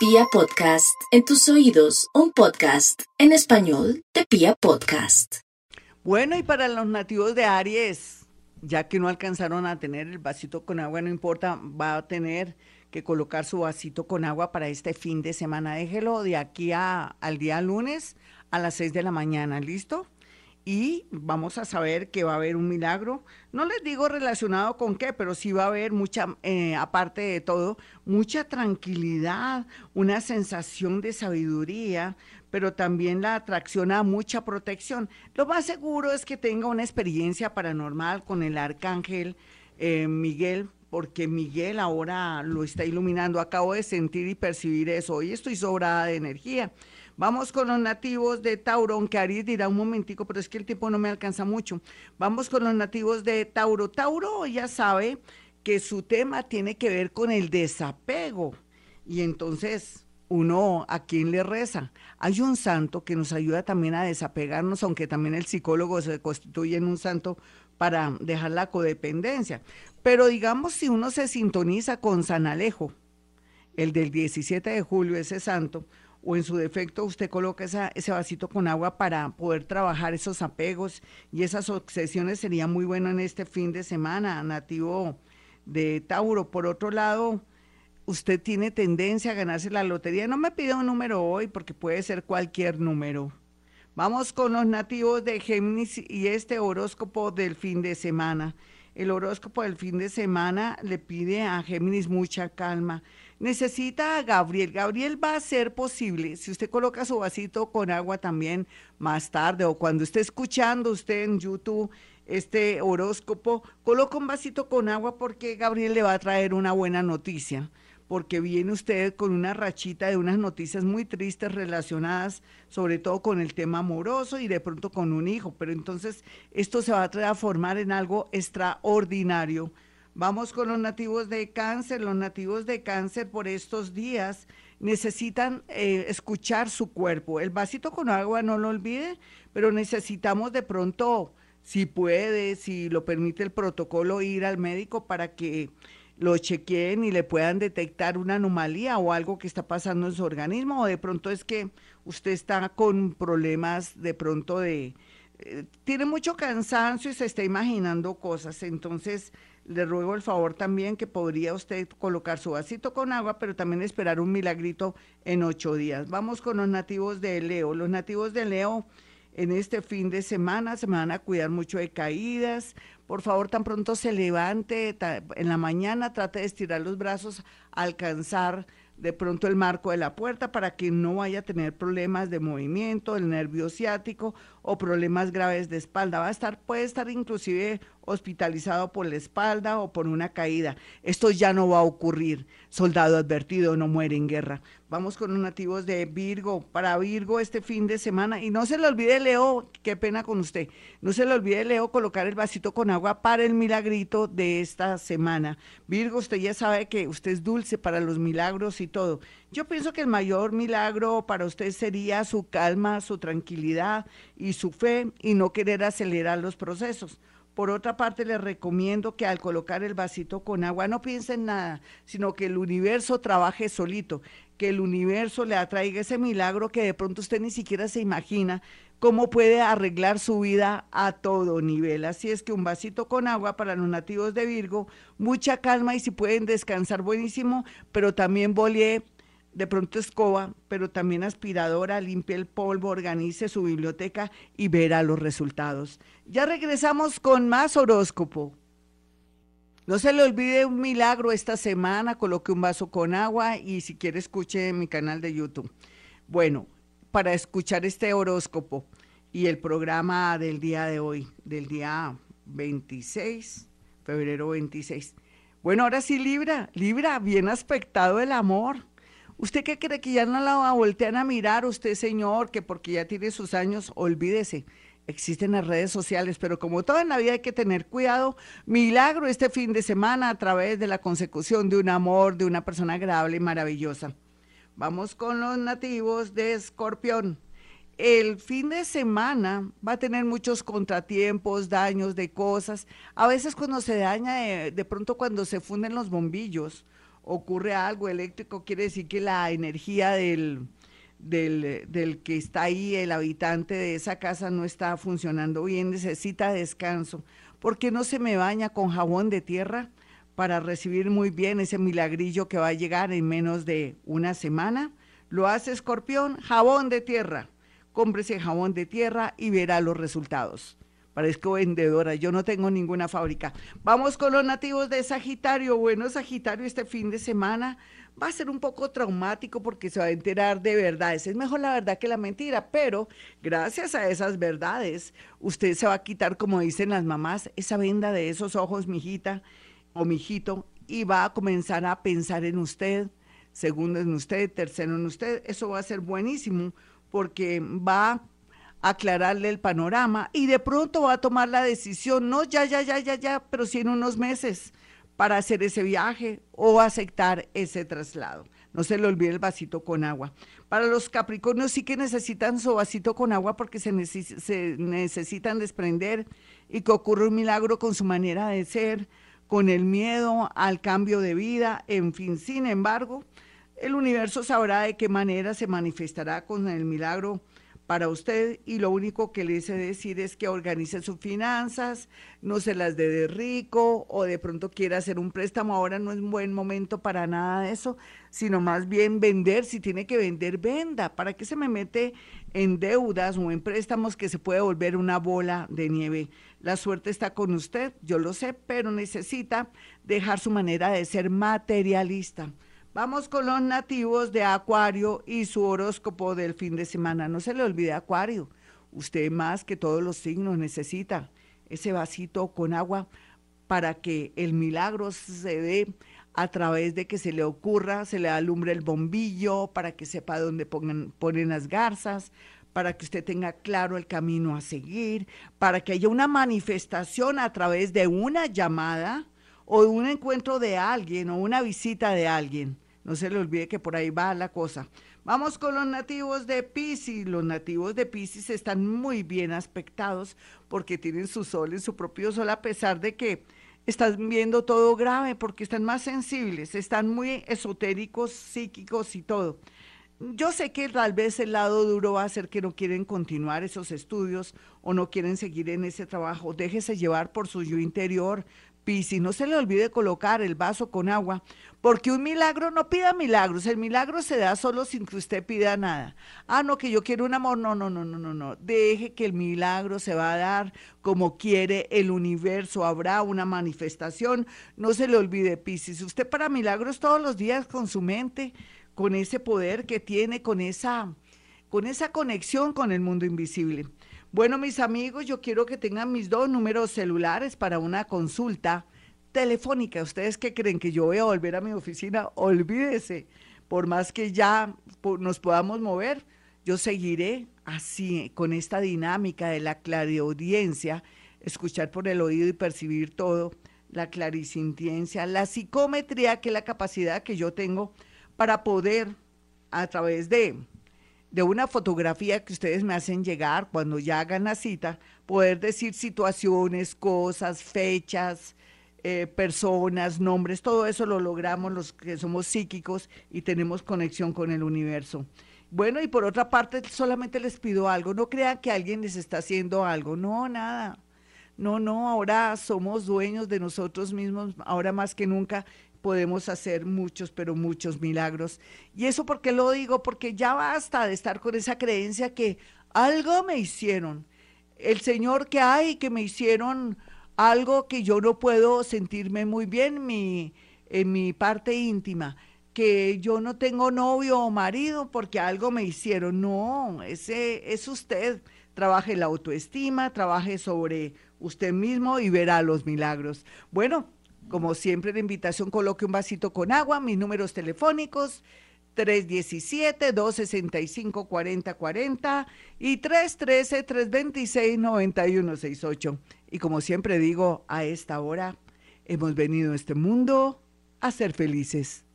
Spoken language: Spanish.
Pia Podcast, en tus oídos, un podcast en español de Pia Podcast. Bueno, y para los nativos de Aries, ya que no alcanzaron a tener el vasito con agua, no importa, va a tener que colocar su vasito con agua para este fin de semana. Déjelo de aquí a, al día lunes a las 6 de la mañana, ¿listo? Y vamos a saber que va a haber un milagro. No les digo relacionado con qué, pero sí va a haber mucha, eh, aparte de todo, mucha tranquilidad, una sensación de sabiduría, pero también la atracción a mucha protección. Lo más seguro es que tenga una experiencia paranormal con el arcángel eh, Miguel, porque Miguel ahora lo está iluminando. Acabo de sentir y percibir eso. Hoy estoy sobrada de energía. Vamos con los nativos de Tauro, aunque Aries dirá un momentico, pero es que el tiempo no me alcanza mucho. Vamos con los nativos de Tauro. Tauro ya sabe que su tema tiene que ver con el desapego. Y entonces, uno a quién le reza. Hay un santo que nos ayuda también a desapegarnos, aunque también el psicólogo se constituye en un santo para dejar la codependencia. Pero digamos, si uno se sintoniza con San Alejo, el del 17 de julio, ese santo, o en su defecto usted coloca ese vasito con agua para poder trabajar esos apegos y esas obsesiones, sería muy bueno en este fin de semana, nativo de Tauro. Por otro lado, usted tiene tendencia a ganarse la lotería. No me pida un número hoy porque puede ser cualquier número. Vamos con los nativos de Géminis y este horóscopo del fin de semana. El horóscopo del fin de semana le pide a Géminis mucha calma. Necesita a Gabriel. Gabriel va a ser posible, si usted coloca su vasito con agua también más tarde o cuando esté escuchando usted en YouTube este horóscopo, coloca un vasito con agua porque Gabriel le va a traer una buena noticia porque viene usted con una rachita de unas noticias muy tristes relacionadas sobre todo con el tema amoroso y de pronto con un hijo, pero entonces esto se va a transformar en algo extraordinario Vamos con los nativos de cáncer. Los nativos de cáncer por estos días necesitan eh, escuchar su cuerpo. El vasito con agua no lo olvide, pero necesitamos de pronto, si puede, si lo permite el protocolo, ir al médico para que lo chequeen y le puedan detectar una anomalía o algo que está pasando en su organismo o de pronto es que usted está con problemas de pronto de... Eh, tiene mucho cansancio y se está imaginando cosas, entonces le ruego el favor también que podría usted colocar su vasito con agua, pero también esperar un milagrito en ocho días. Vamos con los nativos de Leo. Los nativos de Leo en este fin de semana se van a cuidar mucho de caídas. Por favor, tan pronto se levante en la mañana, trate de estirar los brazos, alcanzar de pronto el marco de la puerta para que no vaya a tener problemas de movimiento, el nervio ciático o problemas graves de espalda. Va a estar, puede estar inclusive hospitalizado por la espalda o por una caída. Esto ya no va a ocurrir. Soldado advertido no muere en guerra. Vamos con los nativos de Virgo. Para Virgo este fin de semana. Y no se le olvide, Leo, qué pena con usted. No se le olvide, Leo, colocar el vasito con agua para el milagrito de esta semana. Virgo, usted ya sabe que usted es dulce para los milagros y todo. Yo pienso que el mayor milagro para usted sería su calma, su tranquilidad y su fe y no querer acelerar los procesos. Por otra parte, le recomiendo que al colocar el vasito con agua no piense en nada, sino que el universo trabaje solito, que el universo le atraiga ese milagro que de pronto usted ni siquiera se imagina cómo puede arreglar su vida a todo nivel. Así es que un vasito con agua para los nativos de Virgo, mucha calma y si pueden descansar buenísimo, pero también bolie de pronto escoba, pero también aspiradora, limpie el polvo, organice su biblioteca y verá los resultados. Ya regresamos con más horóscopo. No se le olvide un milagro esta semana, coloque un vaso con agua y si quiere escuche mi canal de YouTube. Bueno, para escuchar este horóscopo y el programa del día de hoy, del día 26, febrero 26. Bueno, ahora sí, Libra, Libra, bien aspectado el amor ¿Usted qué cree que ya no la voltean a mirar usted, señor, que porque ya tiene sus años, olvídese? Existen las redes sociales, pero como todo en la vida hay que tener cuidado. Milagro este fin de semana a través de la consecución de un amor, de una persona agradable y maravillosa. Vamos con los nativos de Escorpión. El fin de semana va a tener muchos contratiempos, daños de cosas. A veces cuando se daña, de, de pronto cuando se funden los bombillos, ocurre algo eléctrico, quiere decir que la energía del, del, del, que está ahí, el habitante de esa casa, no está funcionando bien, necesita descanso. ¿Por qué no se me baña con jabón de tierra para recibir muy bien ese milagrillo que va a llegar en menos de una semana? Lo hace escorpión, jabón de tierra. Cómprese jabón de tierra y verá los resultados. Parezco vendedora, yo no tengo ninguna fábrica. Vamos con los nativos de Sagitario. Bueno, Sagitario, este fin de semana va a ser un poco traumático porque se va a enterar de verdades. Es mejor la verdad que la mentira, pero gracias a esas verdades, usted se va a quitar, como dicen las mamás, esa venda de esos ojos, mijita o mijito, y va a comenzar a pensar en usted, segundo en usted, tercero en usted. Eso va a ser buenísimo porque va aclararle el panorama y de pronto va a tomar la decisión, no ya, ya, ya, ya, ya, pero sí en unos meses para hacer ese viaje o aceptar ese traslado. No se le olvide el vasito con agua. Para los Capricornios sí que necesitan su vasito con agua porque se, se necesitan desprender y que ocurra un milagro con su manera de ser, con el miedo al cambio de vida, en fin. Sin embargo, el universo sabrá de qué manera se manifestará con el milagro para usted y lo único que le hice decir es que organice sus finanzas, no se las dé de rico o de pronto quiera hacer un préstamo, ahora no es un buen momento para nada de eso, sino más bien vender, si tiene que vender, venda, ¿para qué se me mete en deudas o en préstamos que se puede volver una bola de nieve? La suerte está con usted, yo lo sé, pero necesita dejar su manera de ser materialista. Vamos con los nativos de Acuario y su horóscopo del fin de semana. No se le olvide Acuario. Usted más que todos los signos necesita ese vasito con agua para que el milagro se dé a través de que se le ocurra, se le alumbre el bombillo, para que sepa dónde ponen las garzas, para que usted tenga claro el camino a seguir, para que haya una manifestación a través de una llamada o un encuentro de alguien o una visita de alguien. No se le olvide que por ahí va la cosa. Vamos con los nativos de Pisces. Los nativos de Pisces están muy bien aspectados porque tienen su sol en su propio sol a pesar de que están viendo todo grave porque están más sensibles, están muy esotéricos, psíquicos y todo. Yo sé que tal vez el lado duro va a ser que no quieren continuar esos estudios o no quieren seguir en ese trabajo. Déjese llevar por su yo interior, si no se le olvide colocar el vaso con agua, porque un milagro no pida milagros, el milagro se da solo sin que usted pida nada. Ah, no, que yo quiero un amor, no, no, no, no, no, no. Deje que el milagro se va a dar como quiere el universo, habrá una manifestación, no se le olvide, Piscis. Usted para milagros todos los días con su mente, con ese poder que tiene, con esa, con esa conexión con el mundo invisible. Bueno, mis amigos, yo quiero que tengan mis dos números celulares para una consulta telefónica. ¿Ustedes qué creen que yo voy a volver a mi oficina? Olvídese, por más que ya nos podamos mover, yo seguiré así, con esta dinámica de la clariaudiencia, escuchar por el oído y percibir todo, la clarisintiencia, la psicometría, que es la capacidad que yo tengo para poder, a través de de una fotografía que ustedes me hacen llegar cuando ya hagan la cita, poder decir situaciones, cosas, fechas, eh, personas, nombres, todo eso lo logramos los que somos psíquicos y tenemos conexión con el universo. Bueno, y por otra parte, solamente les pido algo, no crean que alguien les está haciendo algo, no, nada. No, no, ahora somos dueños de nosotros mismos, ahora más que nunca, podemos hacer muchos, pero muchos milagros. Y eso porque lo digo, porque ya basta de estar con esa creencia que algo me hicieron. El Señor que hay, que me hicieron algo que yo no puedo sentirme muy bien en mi, en mi parte íntima, que yo no tengo novio o marido porque algo me hicieron. No, ese es usted. Trabaje la autoestima, trabaje sobre usted mismo y verá los milagros. Bueno, como siempre, la invitación, coloque un vasito con agua, mis números telefónicos. 317-265-4040 y 313-326-9168. Y como siempre digo, a esta hora hemos venido a este mundo a ser felices.